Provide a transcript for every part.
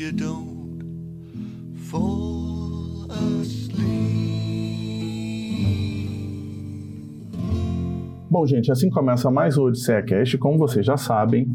you don't Bom, gente, assim começa mais o Odisseia Cast. Como vocês já sabem,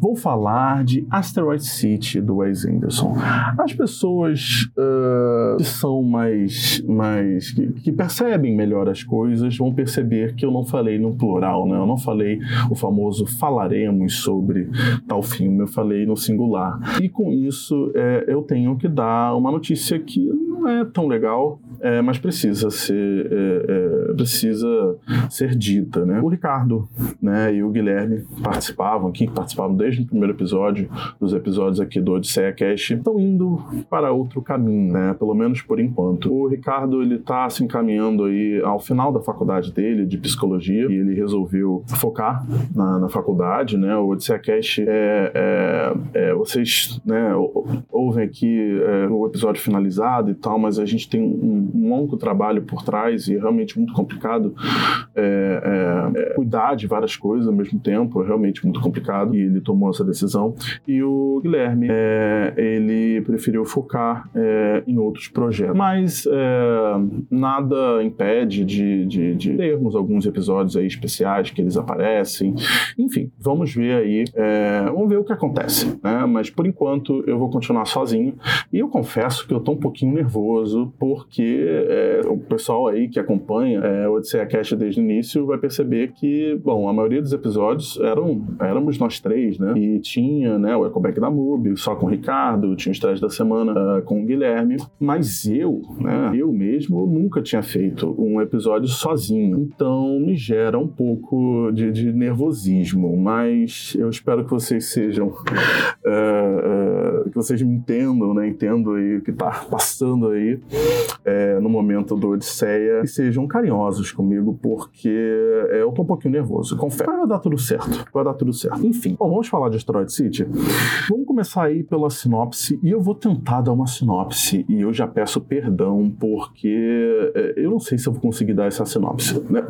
vou falar de Asteroid City do Wes Anderson. As pessoas uh, que são mais. mais que, que, percebem melhor as coisas vão perceber que eu não falei no plural, né? Eu não falei o famoso falaremos sobre tal filme, eu falei no singular. E com isso, é, eu tenho que dar uma notícia que não é tão legal, é, mas precisa ser, é, é precisa ser dita né? O Ricardo né, e o Guilherme participavam aqui, participavam desde o primeiro episódio, dos episódios aqui do Odisseia Cash, estão indo para outro caminho, né? Pelo menos por enquanto. O Ricardo, ele tá se encaminhando aí ao final da faculdade dele, de psicologia, e ele resolveu focar na, na faculdade, né? O Odisseia Cash é, é, é, vocês, né, ouvem aqui é, o episódio finalizado e tal, mas a gente tem um, um longo trabalho por trás e é realmente muito complicado é, é é, cuidar de várias coisas ao mesmo tempo, é realmente muito complicado, e ele tomou essa decisão. E o Guilherme, é, ele preferiu focar em outros projetos. Mas nada impede de, de, de, termos alguns episódios aí especiais que eles aparecem. Enfim, vamos ver aí, vamos ver o que acontece, né? Mas por enquanto eu vou continuar sozinho. E eu confesso que eu tô um pouquinho nervoso, porque o pessoal aí que acompanha o Odisseia Cast desde o início vai perceber que, bom, a maioria dos episódios eram éramos nós três, né? E tinha, né, o Ecoback da MUBI, só com o Ricardo, tinha o Estresse da Semana uh, com o Guilherme, mas eu, né, eu mesmo nunca tinha feito um episódio sozinho, então me gera um pouco de, de nervosismo, mas eu espero que vocês sejam, uh, uh, que vocês me entendam, né, entendam aí o que tá passando aí no momento do Odisseia e sejam carinhosos comigo, porque é, eu tô um pouquinho nervoso, confesso. Vai dar tudo certo. Vai dar tudo certo. Enfim, bom, vamos falar de Asteroid City? Vamos começar aí pela sinopse e eu vou tentar dar uma sinopse e eu já peço perdão porque é, eu não sei se eu vou conseguir dar essa sinopse. Né?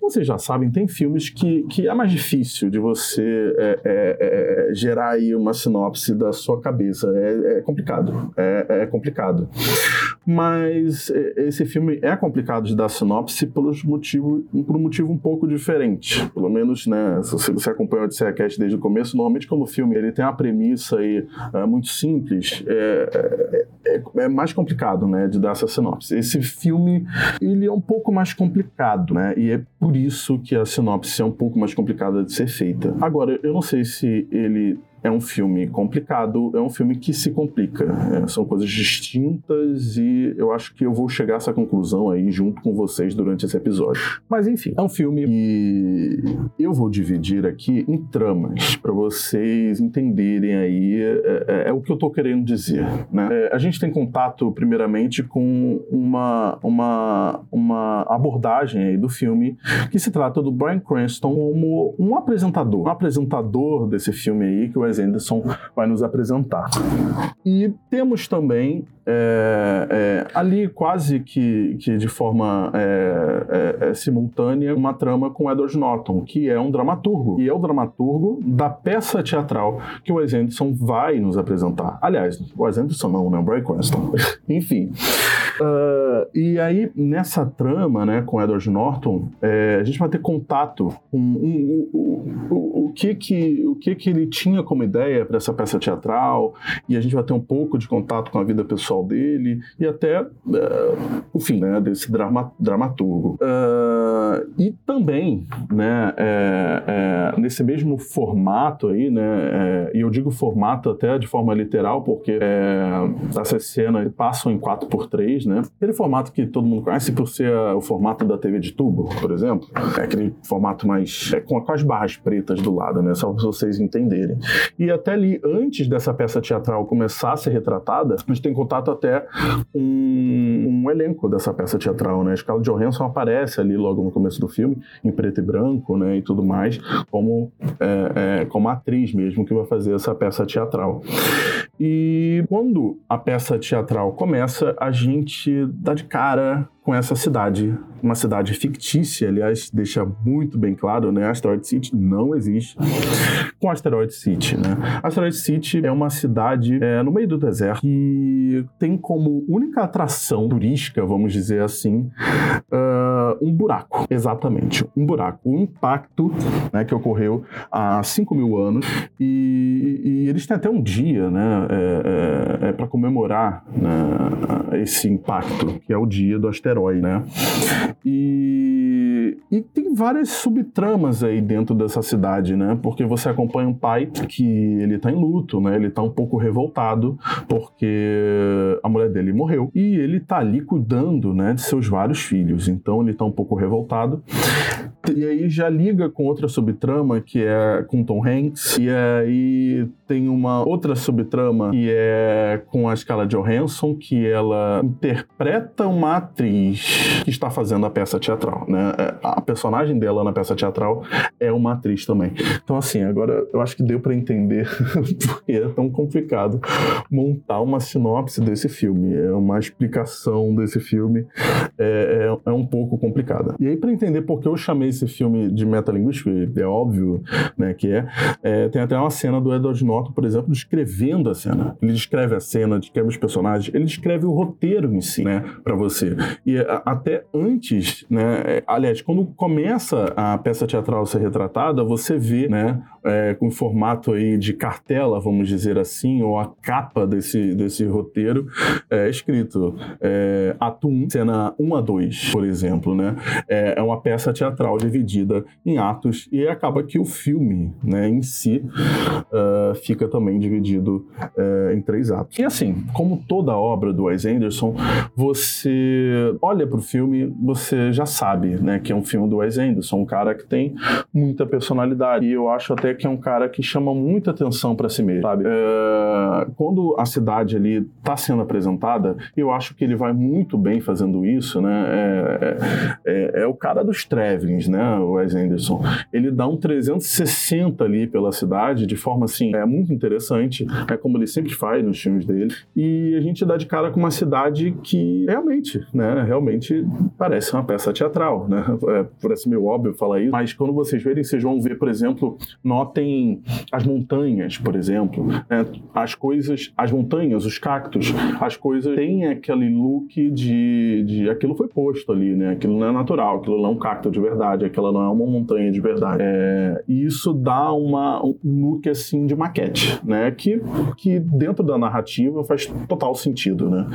Vocês já sabem, tem filmes que, que é mais difícil de você é, é, é gerar aí uma sinopse da sua cabeça. É, é complicado. É, complicado. Mas esse filme é complicado de dar sinopse pelos motivos, por um motivo motivo um pouco diferente. Pelo menos, né, se você acompanha o Odisseia desde o começo, normalmente quando o filme ele tem uma premissa aí, é, muito simples, é, é, é, é, mais complicado, né, de dar essa sinopse. Esse filme, ele é um pouco mais complicado, né, e é por isso que a sinopse é um pouco mais complicada de ser feita. Agora, eu não sei se ele é um filme complicado, é um filme que se complica. É, são coisas distintas e eu acho que eu vou chegar a essa conclusão aí junto com vocês durante esse episódio. Mas enfim, é um filme que eu vou dividir aqui em tramas para vocês entenderem aí é, é, é, o que eu tô querendo dizer. Né? É, a gente tem contato primeiramente com uma, uma, uma abordagem aí do filme que se trata do Brian Cranston como um apresentador, um apresentador desse filme aí que o Wes Anderson vai nos apresentar. E temos também é, é, ali quase que, que de forma é, é, é, simultânea uma trama com Edward Norton, que é um dramaturgo, e é o dramaturgo da peça teatral que o Wes Anderson vai nos apresentar. Aliás, o Wes Anderson não, né? O Brian Cranston. Enfim. Uh, e aí, nessa trama, né, com Edward Norton, é, a gente vai ter contato com um, um, um, o, que que, o que que ele tinha como ideia para essa peça teatral, e a gente vai ter um pouco de contato com a vida pessoal dele, e até uh, o fim né, desse drama, dramaturgo. Uh, e também, né, é, é, nesse mesmo formato aí, né, é, e eu digo formato até de forma literal, porque essas cenas passam em 4x3, né? Formato que todo mundo conhece por ser o formato da TV de tubo, por exemplo. É aquele formato mais. É, com, as barras pretas do lado, né? Só para vocês entenderem. E até ali, antes dessa peça teatral começar a ser retratada, a gente tem contato até com um, elenco dessa peça teatral, né? Scarlett Johansson aparece ali logo no começo do filme, em preto e branco, né? E tudo mais, como, é, é, como atriz mesmo que vai fazer essa peça teatral. E quando a peça teatral começa, a gente dá de cara com essa cidade, uma cidade fictícia, aliás, deixa muito bem claro, né? Asteroid City não existe. Com Asteroid City, né? Asteroid City é uma cidade é, no meio do deserto que tem como única atração turística, vamos dizer assim, uh, um buraco, exatamente, um buraco, um impacto né, que ocorreu há 5 mil anos e, e, eles têm até um dia, né, é, é, é para comemorar né, esse impacto, que é o dia do asteroide herói, né? E, e tem várias subtramas aí dentro dessa cidade, né? Porque você acompanha um pai que ele tá em luto, né? Ele tá um pouco revoltado porque a mulher dele morreu e ele tá ali cuidando, né, de seus vários filhos. Então ele tá um pouco revoltado. E aí já liga com outra subtrama que é com Tom Hanks e aí tem uma outra subtrama que é com a Scarlett Johansson que ela interpreta uma atriz que está fazendo a peça teatral, né? É, a personagem dela na peça teatral é uma atriz também. Então assim, agora eu acho que deu para entender porque é tão complicado montar uma sinopse desse filme, é uma explicação desse filme é, é, é um pouco complicada. E aí para entender por que eu chamei esse filme de metalinguístico, é óbvio, né, que é, é tem até uma cena do Edward Norton por exemplo, descrevendo a cena. Ele descreve a cena, descreve os personagens, ele descreve o roteiro em si, né, para você. E a, até antes, né, é, aliás, quando começa a peça teatral ser retratada, você vê, né, é, com formato aí de cartela, vamos dizer assim, ou a capa desse, desse roteiro, é escrito é, ato 1, cena 1 a 2, por exemplo, né? É, é uma peça teatral dividida em atos e acaba que o filme, né, em si, uh, fica também dividido uh, em três atos. E assim, como toda obra do Wes Anderson, você olha para o filme, você já sabe, né, que é um filme do Wes Anderson, um cara que tem muita personalidade e eu acho até que é um cara que chama muita atenção para si mesmo, sabe? É, quando a cidade ali está sendo apresentada, eu acho que ele vai muito bem fazendo isso, né? É, é, é o cara dos travelings, né? O Wes Anderson. Ele dá um 360 ali pela cidade de forma assim, é muito interessante, é como ele sempre faz nos filmes dele. E a gente dá de cara com uma cidade que realmente, né? Realmente parece uma peça teatral, né? É, parece meio óbvio falar isso, mas quando vocês verem, vocês vão ver, por exemplo, notem as montanhas, por exemplo, né? as coisas, as montanhas, os cactos, as coisas têm aquele look de, de aquilo foi posto ali, né? Aquilo não é natural, aquilo não é um cacto de verdade, aquela não é uma montanha de verdade. É, e isso dá uma, um look assim de maquete, né? Que, que dentro da narrativa faz total sentido, né?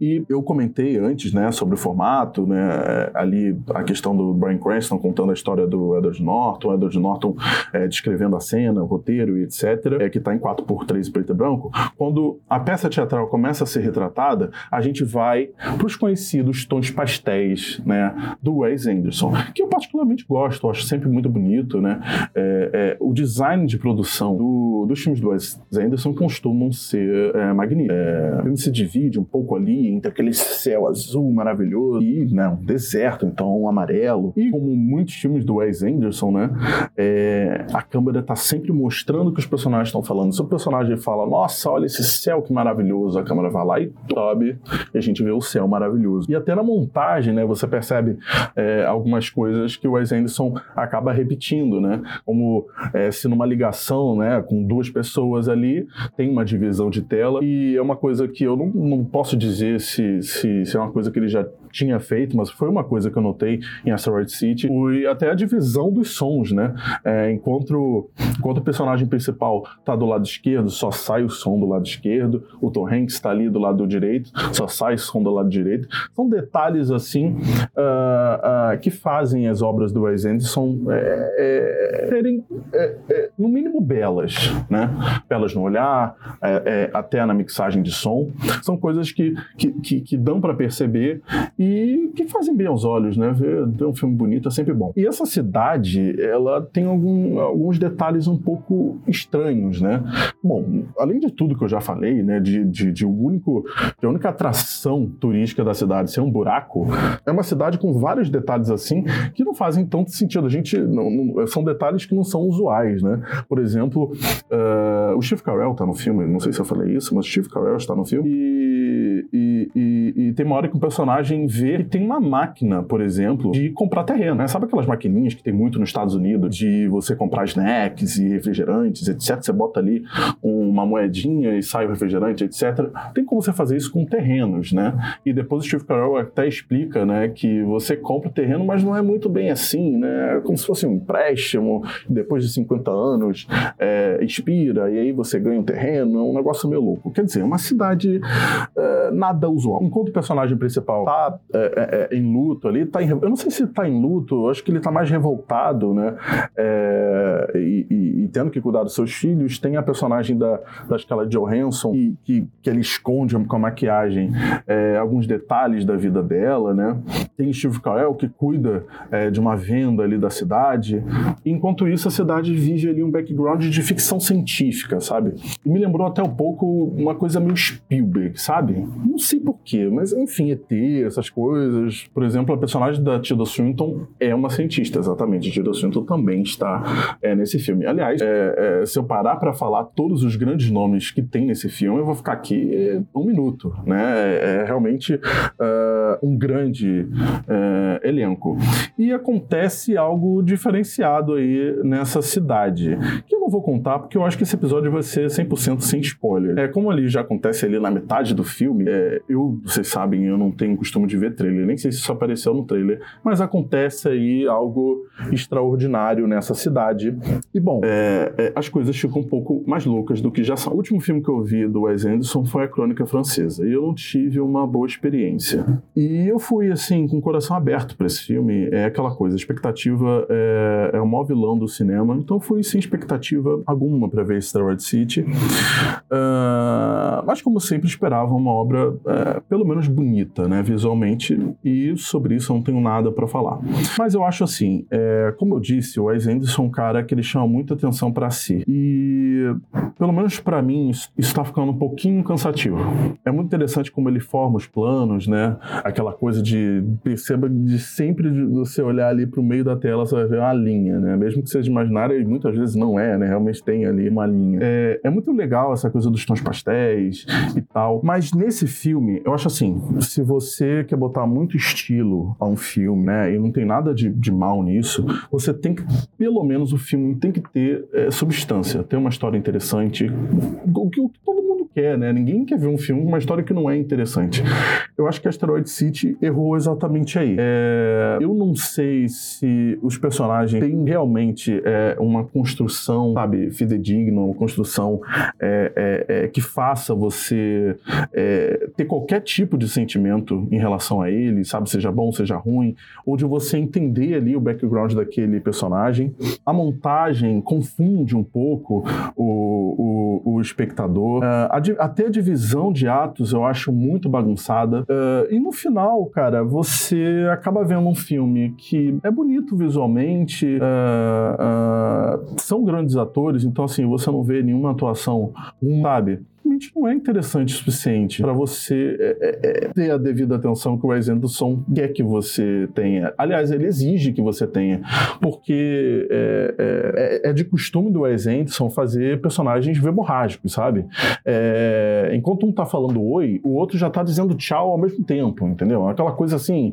E eu comentei antes, né, sobre o formato, né? Ali a questão do Brian Cranston contando a história do Edward Norton, Edward Norton é, descrevendo a cena, o roteiro e etc., é, que está em 4x3 preto e branco, quando a peça teatral começa a ser retratada, a gente vai para os conhecidos tons pastéis né, do Wes Anderson, que eu particularmente gosto, acho sempre muito bonito. Né? É, é, o design de produção do, dos filmes do Wes Anderson costumam ser é, magníficos. É, o filme se divide um pouco ali entre aquele céu azul maravilhoso e né, um deserto, então um amarelo. E como muitos filmes do Wes Anderson, né, é, a câmera está sempre mostrando o que os personagens estão falando. Se o personagem fala, nossa, olha esse céu que maravilhoso, a câmera vai lá e sobe e a gente vê o céu maravilhoso. E até na montagem, né, você percebe é, algumas coisas que o Wes Anderson acaba repetindo, né? Como é, se numa ligação, né, com duas pessoas ali, tem uma divisão de tela e é uma coisa que eu não, não posso dizer se, se, se é uma coisa que ele já tinha feito, mas foi uma coisa que eu notei em Asteroid City, foi até a divisão dos sons, né? É, enquanto, enquanto o personagem principal tá do lado esquerdo, só sai o som do lado esquerdo, o Tom Hanks está ali do lado direito, só sai o som do lado direito. São detalhes assim uh, uh, que fazem as obras do Wes Anderson é, é, serem, é, é, no mínimo, belas, né? Belas no olhar, é, até na mixagem de som. São coisas que, que, que, que dão para perceber e que fazem bem aos olhos, né? Ver, ver um filme bonito é sempre bom. E essa cidade, ela tem algum, alguns detalhes um pouco estranhos, né? Bom, além de tudo que eu já falei, né? De, de, de, o único, de a única atração turística da cidade ser um buraco, é uma cidade com vários detalhes assim que não fazem tanto sentido. A gente não, não, são detalhes que não são usuais, né? Por exemplo, uh, o Steve Carell tá no filme, não sei se eu falei isso, mas o Steve Carell está no filme e tem uma hora que o personagem vê que tem uma máquina, por exemplo, de comprar terreno, né? Sabe aquelas maquininhas que tem muito nos Estados Unidos de você comprar snacks e refrigerantes, etc. Você bota ali uma moedinha e sai o refrigerante, etc. Tem como você fazer isso com terrenos, né? E depois o Steve Carell até explica, né, que você compra terreno, mas não é muito bem assim, né? É como se fosse um empréstimo, depois de 50 anos é, expira e aí você ganha um terreno, é um negócio meio louco. Quer dizer, é uma cidade é, nada usual. Enquanto o personagem principal tá é, é, é em luto ali, tá em, eu não sei se tá em luto, eu acho que ele tá mais revoltado, né? E, e, e, tendo que cuidar dos seus filhos, tem a personagem da, da Scarlett Johansson que, que, que ele esconde com a maquiagem alguns detalhes da vida dela, né? Tem Steve Carell que cuida de uma venda ali da cidade. Enquanto isso, a cidade vive ali um background de ficção científica, sabe? E me lembrou até um pouco uma coisa meio Spielberg, sabe? Não sei porquê, mas enfim, ET, essas coisas. Por exemplo, a personagem da Tilda Swinton é uma cientista, exatamente. Tilda Swinton também está é, nesse filme. Aliás, é, é, se eu parar para falar todos os grandes nomes que tem nesse filme, eu vou ficar aqui um minuto, né? É, é realmente uh, um grande uh, elenco. E acontece algo diferenciado aí nessa cidade, que não vou contar porque eu acho que esse episódio vai ser 100% sem spoiler. É como ali já acontece ali na metade do filme, é, eu, vocês sabem, eu não tenho costume de ver trailer, nem sei se isso apareceu no trailer, mas acontece aí algo extraordinário nessa cidade. E bom, é, é, as coisas ficam um pouco mais loucas do que já são. O último filme que eu vi do Wes Anderson foi A Crônica Francesa, e eu não tive uma boa experiência. E eu fui, assim, com o coração aberto para esse filme, é aquela coisa, a expectativa é, é o maior vilão do cinema, então fui sem expectativa alguma para ver Star City. Uh, mas, como sempre, esperava uma obra uh, pelo menos bonita, né, visualmente, e sobre isso não tenho nada para falar. Mas eu acho assim, é, como eu disse, o Wes Anderson é um cara que ele chama muita atenção para si. E, pelo menos para mim, isso está ficando um pouquinho cansativo. É muito interessante como ele forma os planos, né? Aquela coisa de perceba de sempre você olhar ali para o meio da tela, você vai ver uma linha, né? Mesmo que seja imaginária, e muitas vezes não é, né? Realmente tem ali uma linha. É, é muito legal essa coisa dos tons pastéis e tal. Mas nesse filme, eu acho assim, se você quer botar muito estilo a um filme, né? E não tem nada de, de mal nisso, você tem que, pelo menos o filme tem que ter é, substância, ter uma história interessante. O que todo quer, né? Ninguém quer ver um filme com uma história que não é interessante. Eu acho que Asteroid City errou exatamente aí. É, eu não sei se os personagens têm realmente é, uma construção, sabe, fidedigna, uma construção é, é, é que faça você é, ter qualquer tipo de sentimento em relação a ele, sabe, seja bom, seja ruim, ou de você entender ali o background daquele personagem. A montagem confunde um pouco o, o, o espectador. A, até a divisão de atos eu acho muito bagunçada. Uh, e no final, cara, você acaba vendo um filme que é bonito visualmente, uh, são grandes atores, então assim, você não vê nenhuma atuação, sabe? Simplesmente não é interessante o suficiente para você é, é, é, ter a devida atenção que o Wes Anderson quer que você tenha. Aliás, ele exige que você tenha, porque é, é, é, é de costume do Wes Anderson fazer personagens verborrágicos, sabe? enquanto um tá falando oi, o outro já tá dizendo tchau ao mesmo tempo, entendeu? Aquela coisa assim,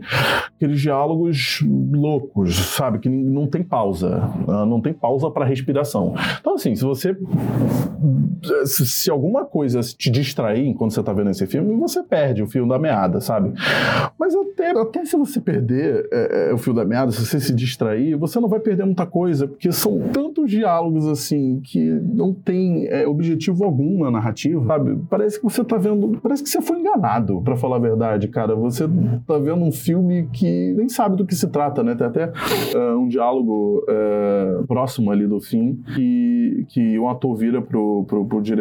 aqueles diálogos loucos, sabe? Que não tem pausa, né? não tem pausa para respiração. Então, assim, se você. Se alguma coisa te distrair enquanto você tá vendo esse filme, você perde o fio da meada, sabe? Mas até, até se você perder é, é, o fio da meada, se você se distrair, você não vai perder muita coisa, porque são tantos diálogos assim que não tem é, objetivo algum na narrativa, sabe? Parece que você tá vendo. Parece que você foi enganado, para falar a verdade, cara. Você tá vendo um filme que nem sabe do que se trata, né? Tem até uh, um diálogo uh, próximo ali do fim que, que o ator vira pro, pro, pro diretor,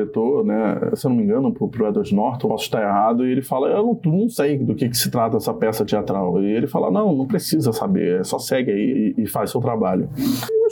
né? se eu não me engano, pro, pro Edward Norton, posso estar errado, e ele fala, eu não, não sei do que, que se trata essa peça teatral. E ele fala, não, não precisa saber, só segue aí e, e faz seu trabalho.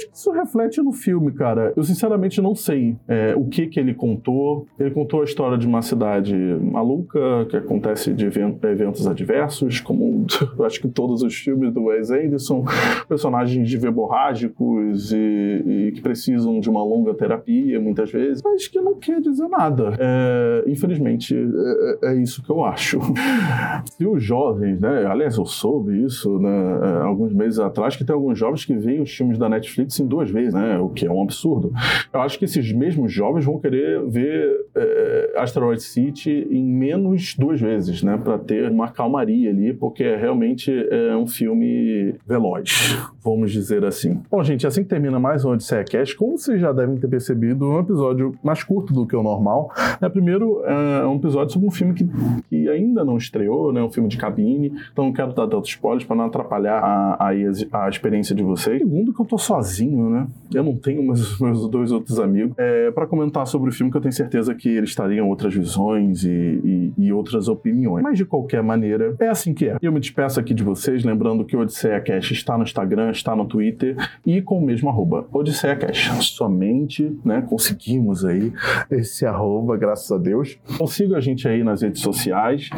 Acho que isso reflete no filme, cara. Eu sinceramente não sei é, o que que ele contou. Ele contou a história de uma cidade maluca, que acontece de eventos adversos, como acho que todos os filmes do Wes Anderson, personagens de verborrágicos e, e, que precisam de uma longa terapia, muitas vezes, mas que não quer dizer nada. É, infelizmente, é, é, isso que eu acho. Se os jovens, né, aliás, eu soube isso né, é, alguns meses atrás, que tem alguns jovens que veem os filmes da Netflix em duas vezes, né, o que é um absurdo. Eu acho que esses mesmos jovens vão querer ver é, Asteroid City em menos duas vezes, né, para ter uma calmaria ali, porque realmente é um filme veloz, vamos dizer assim. Bom, gente, assim que termina mais um Odisseia Cast, como vocês já devem ter percebido, um episódio mais curto do que o normal. Né, primeiro, é um episódio sobre um filme que, que ainda não estreou, né, um filme de cabine, então não quero dar tantos spoilers para não atrapalhar a, a, a, experiência de vocês. Segundo, que eu tô sozinho, né, eu não tenho meus, meus dois outros amigos, é, para comentar sobre o filme que eu tenho certeza que eles estariam outras visões e, e, e outras opiniões. Mas de qualquer maneira, é assim que é. Eu me despeço aqui de vocês, lembrando que o Odisseia Cash está no Instagram, está no Twitter e com o mesmo arroba, Odisseia Cash. Somente, né, conseguimos aí esse arroba, graças a Deus. Consiga a gente aí nas redes sociais.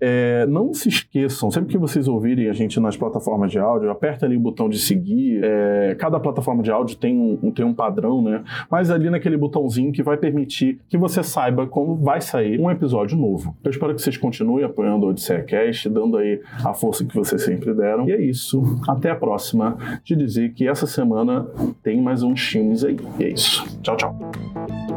É, não se esqueçam, sempre que vocês ouvirem a gente nas plataformas de áudio, aperta ali o botão de seguir. É, cada plataforma de áudio tem um, tem um padrão, né? Mas ali naquele botãozinho que vai permitir que você saiba quando vai sair um episódio novo. Eu espero que vocês continuem apoiando o Odisseia Cast, dando aí a força que vocês sempre deram. E é isso. Até a próxima. De dizer que essa semana tem mais uns filmes aí. E é isso. Tchau, tchau.